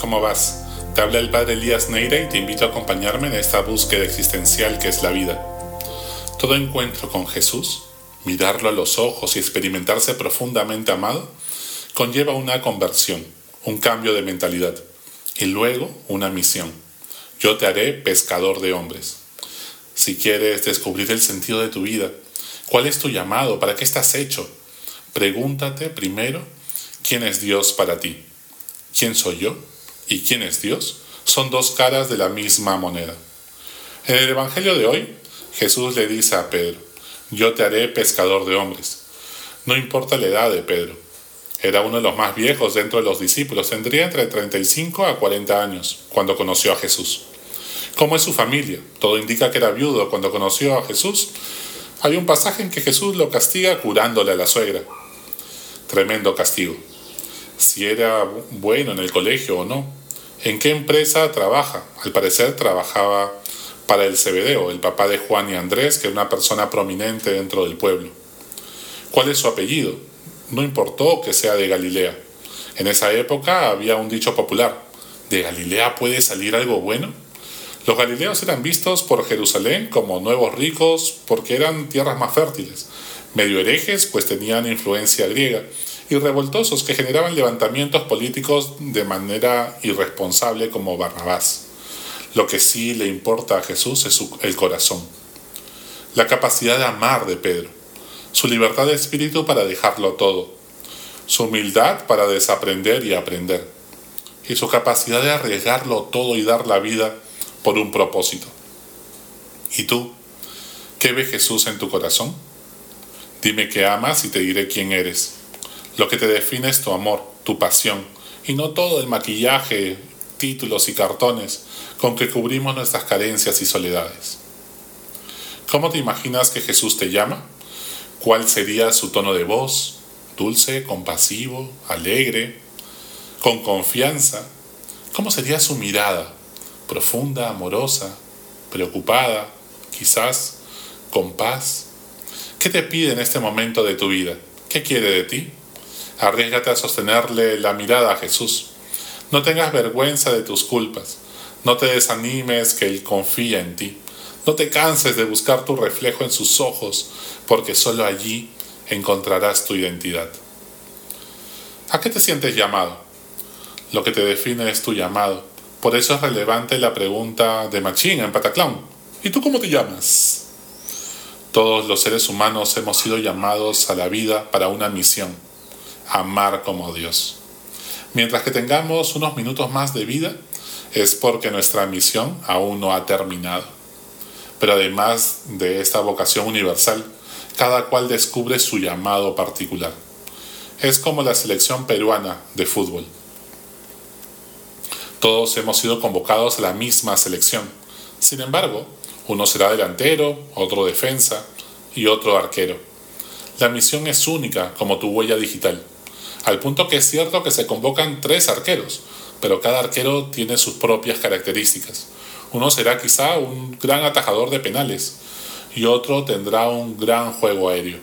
¿cómo vas? Te habla el padre Elías Neira y te invito a acompañarme en esta búsqueda existencial que es la vida. Todo encuentro con Jesús, mirarlo a los ojos y experimentarse profundamente amado, conlleva una conversión, un cambio de mentalidad y luego una misión. Yo te haré pescador de hombres. Si quieres descubrir el sentido de tu vida, cuál es tu llamado, para qué estás hecho, pregúntate primero quién es Dios para ti. ¿Quién soy yo? ¿Y quién es Dios? Son dos caras de la misma moneda. En el Evangelio de hoy, Jesús le dice a Pedro, yo te haré pescador de hombres. No importa la edad de Pedro. Era uno de los más viejos dentro de los discípulos, tendría entre 35 a 40 años cuando conoció a Jesús. ¿Cómo es su familia? Todo indica que era viudo cuando conoció a Jesús. Hay un pasaje en que Jesús lo castiga curándole a la suegra. Tremendo castigo. Si era bueno en el colegio o no. ¿En qué empresa trabaja? Al parecer trabajaba para el Cebedeo, el papá de Juan y Andrés, que era una persona prominente dentro del pueblo. ¿Cuál es su apellido? No importó que sea de Galilea. En esa época había un dicho popular, ¿de Galilea puede salir algo bueno? Los galileos eran vistos por Jerusalén como nuevos ricos porque eran tierras más fértiles, medio herejes pues tenían influencia griega, y revoltosos que generaban levantamientos políticos de manera irresponsable como Barrabás. Lo que sí le importa a Jesús es el corazón, la capacidad de amar de Pedro, su libertad de espíritu para dejarlo todo, su humildad para desaprender y aprender, y su capacidad de arriesgarlo todo y dar la vida por un propósito. ¿Y tú? ¿Qué ve Jesús en tu corazón? Dime que amas y te diré quién eres. Lo que te define es tu amor, tu pasión, y no todo el maquillaje, títulos y cartones con que cubrimos nuestras carencias y soledades. ¿Cómo te imaginas que Jesús te llama? ¿Cuál sería su tono de voz? ¿Dulce, compasivo, alegre, con confianza? ¿Cómo sería su mirada? ¿Profunda, amorosa, preocupada, quizás con paz? ¿Qué te pide en este momento de tu vida? ¿Qué quiere de ti? Arriesgate a sostenerle la mirada a Jesús. No tengas vergüenza de tus culpas. No te desanimes que Él confía en ti. No te canses de buscar tu reflejo en sus ojos, porque solo allí encontrarás tu identidad. ¿A qué te sientes llamado? Lo que te define es tu llamado. Por eso es relevante la pregunta de Machín en Pataclown. ¿Y tú cómo te llamas? Todos los seres humanos hemos sido llamados a la vida para una misión amar como Dios. Mientras que tengamos unos minutos más de vida, es porque nuestra misión aún no ha terminado. Pero además de esta vocación universal, cada cual descubre su llamado particular. Es como la selección peruana de fútbol. Todos hemos sido convocados a la misma selección. Sin embargo, uno será delantero, otro defensa y otro arquero. La misión es única como tu huella digital al punto que es cierto que se convocan tres arqueros, pero cada arquero tiene sus propias características. Uno será quizá un gran atajador de penales y otro tendrá un gran juego aéreo.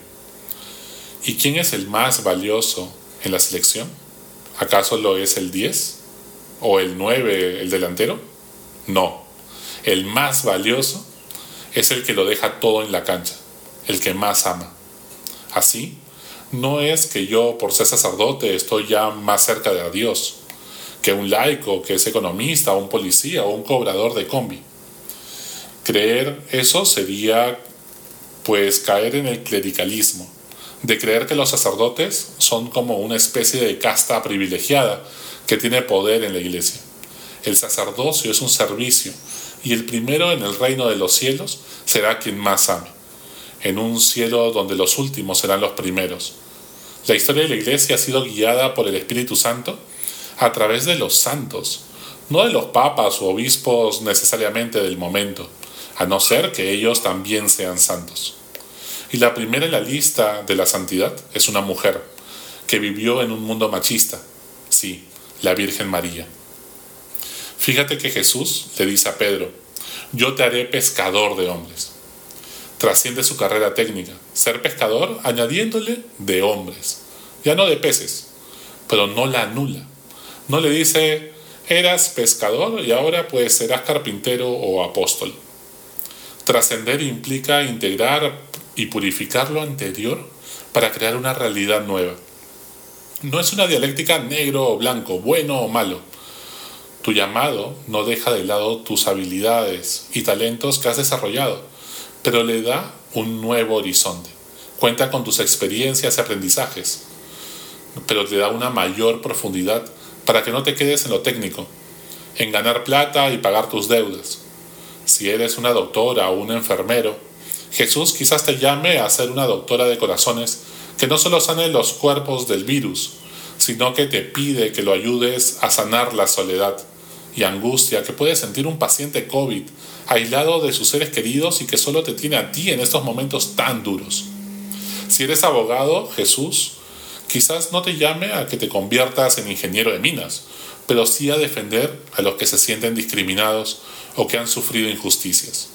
¿Y quién es el más valioso en la selección? ¿Acaso lo es el 10? ¿O el 9, el delantero? No. El más valioso es el que lo deja todo en la cancha, el que más ama. Así, no es que yo, por ser sacerdote, estoy ya más cerca de Dios que un laico, que es economista, un policía, o un cobrador de combi. Creer eso sería, pues, caer en el clericalismo, de creer que los sacerdotes son como una especie de casta privilegiada que tiene poder en la iglesia. El sacerdocio es un servicio, y el primero en el reino de los cielos será quien más ame, en un cielo donde los últimos serán los primeros la historia de la iglesia ha sido guiada por el Espíritu Santo a través de los santos, no de los papas o obispos necesariamente del momento, a no ser que ellos también sean santos. Y la primera en la lista de la santidad es una mujer que vivió en un mundo machista, sí, la Virgen María. Fíjate que Jesús le dice a Pedro, yo te haré pescador de hombres trasciende su carrera técnica, ser pescador añadiéndole de hombres, ya no de peces, pero no la anula. No le dice, Eras pescador y ahora pues serás carpintero o apóstol. Trascender implica integrar y purificar lo anterior para crear una realidad nueva. No es una dialéctica negro o blanco, bueno o malo. Tu llamado no deja de lado tus habilidades y talentos que has desarrollado, pero le da un nuevo horizonte. Cuenta con tus experiencias y aprendizajes, pero te da una mayor profundidad para que no te quedes en lo técnico, en ganar plata y pagar tus deudas. Si eres una doctora o un enfermero, Jesús quizás te llame a ser una doctora de corazones que no solo sane los cuerpos del virus, sino que te pide que lo ayudes a sanar la soledad y angustia que puede sentir un paciente COVID aislado de sus seres queridos y que solo te tiene a ti en estos momentos tan duros. Si eres abogado, Jesús quizás no te llame a que te conviertas en ingeniero de minas, pero sí a defender a los que se sienten discriminados o que han sufrido injusticias.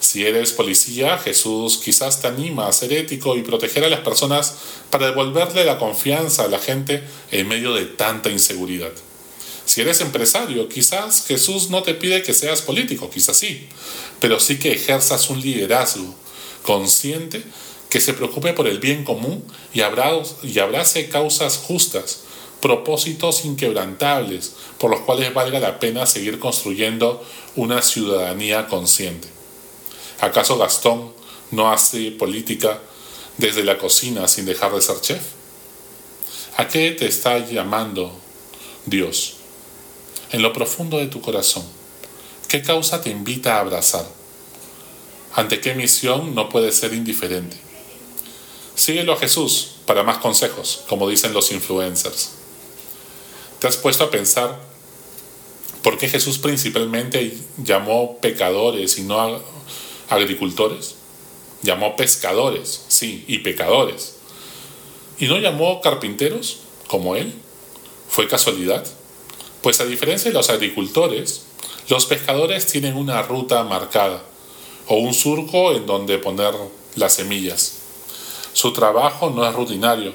Si eres policía, Jesús quizás te anima a ser ético y proteger a las personas para devolverle la confianza a la gente en medio de tanta inseguridad. Si eres empresario, quizás Jesús no te pide que seas político, quizás sí, pero sí que ejerzas un liderazgo consciente que se preocupe por el bien común y abrace causas justas, propósitos inquebrantables por los cuales valga la pena seguir construyendo una ciudadanía consciente. ¿Acaso Gastón no hace política desde la cocina sin dejar de ser chef? ¿A qué te está llamando Dios? En lo profundo de tu corazón, ¿qué causa te invita a abrazar? ¿Ante qué misión no puedes ser indiferente? Síguelo a Jesús para más consejos, como dicen los influencers. ¿Te has puesto a pensar por qué Jesús principalmente llamó pecadores y no agricultores, llamó pescadores, sí, y pecadores. ¿Y no llamó carpinteros como él? ¿Fue casualidad? Pues a diferencia de los agricultores, los pescadores tienen una ruta marcada o un surco en donde poner las semillas. Su trabajo no es rutinario.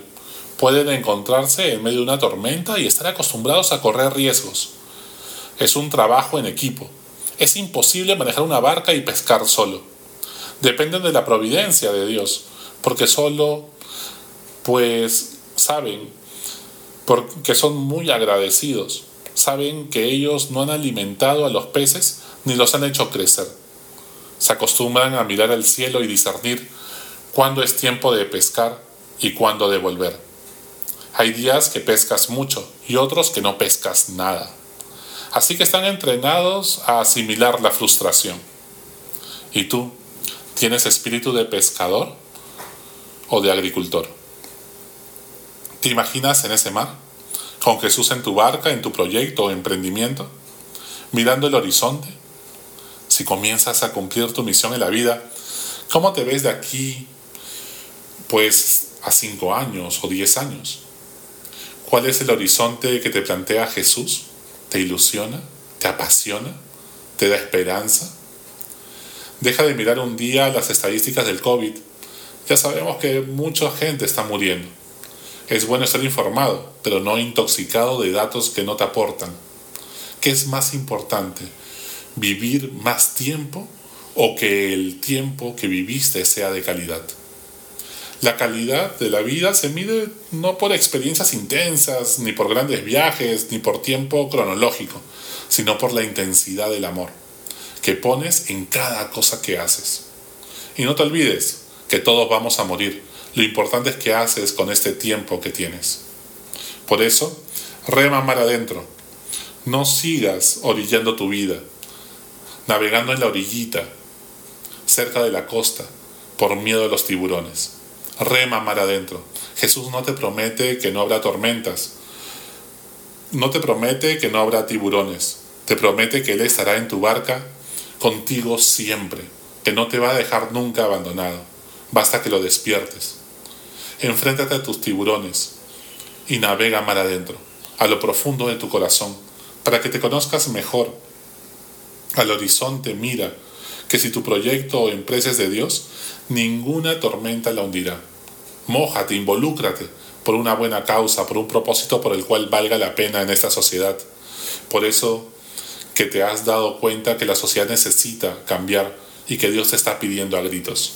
Pueden encontrarse en medio de una tormenta y estar acostumbrados a correr riesgos. Es un trabajo en equipo, es imposible manejar una barca y pescar solo. Dependen de la providencia de Dios, porque solo, pues, saben, porque son muy agradecidos. Saben que ellos no han alimentado a los peces ni los han hecho crecer. Se acostumbran a mirar al cielo y discernir cuándo es tiempo de pescar y cuándo de volver. Hay días que pescas mucho y otros que no pescas nada. Así que están entrenados a asimilar la frustración. ¿Y tú tienes espíritu de pescador o de agricultor? ¿Te imaginas en ese mar? Con Jesús en tu barca, en tu proyecto o emprendimiento, mirando el horizonte. Si comienzas a cumplir tu misión en la vida, ¿cómo te ves de aquí, pues, a cinco años o diez años? ¿Cuál es el horizonte que te plantea Jesús? ¿Te ilusiona? ¿Te apasiona? ¿Te da esperanza? Deja de mirar un día las estadísticas del COVID. Ya sabemos que mucha gente está muriendo. Es bueno estar informado, pero no intoxicado de datos que no te aportan. ¿Qué es más importante? ¿Vivir más tiempo o que el tiempo que viviste sea de calidad? La calidad de la vida se mide no por experiencias intensas, ni por grandes viajes, ni por tiempo cronológico, sino por la intensidad del amor que pones en cada cosa que haces. Y no te olvides que todos vamos a morir. Lo importante es que haces con este tiempo que tienes. Por eso, rema mar adentro. No sigas orillando tu vida, navegando en la orillita, cerca de la costa, por miedo a los tiburones rema mar adentro. Jesús no te promete que no habrá tormentas, no te promete que no habrá tiburones, te promete que Él estará en tu barca contigo siempre, que no te va a dejar nunca abandonado, basta que lo despiertes. Enfréntate a tus tiburones y navega mar adentro, a lo profundo de tu corazón, para que te conozcas mejor. Al horizonte mira que si tu proyecto o empresa es de Dios, ninguna tormenta la hundirá. Mójate, involúcrate por una buena causa, por un propósito por el cual valga la pena en esta sociedad. Por eso que te has dado cuenta que la sociedad necesita cambiar y que Dios te está pidiendo a gritos.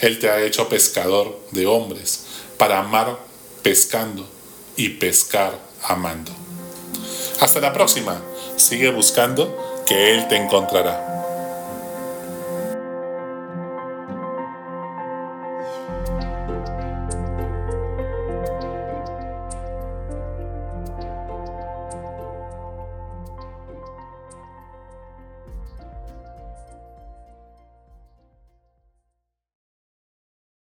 Él te ha hecho pescador de hombres para amar pescando y pescar amando. Hasta la próxima. Sigue buscando que Él te encontrará.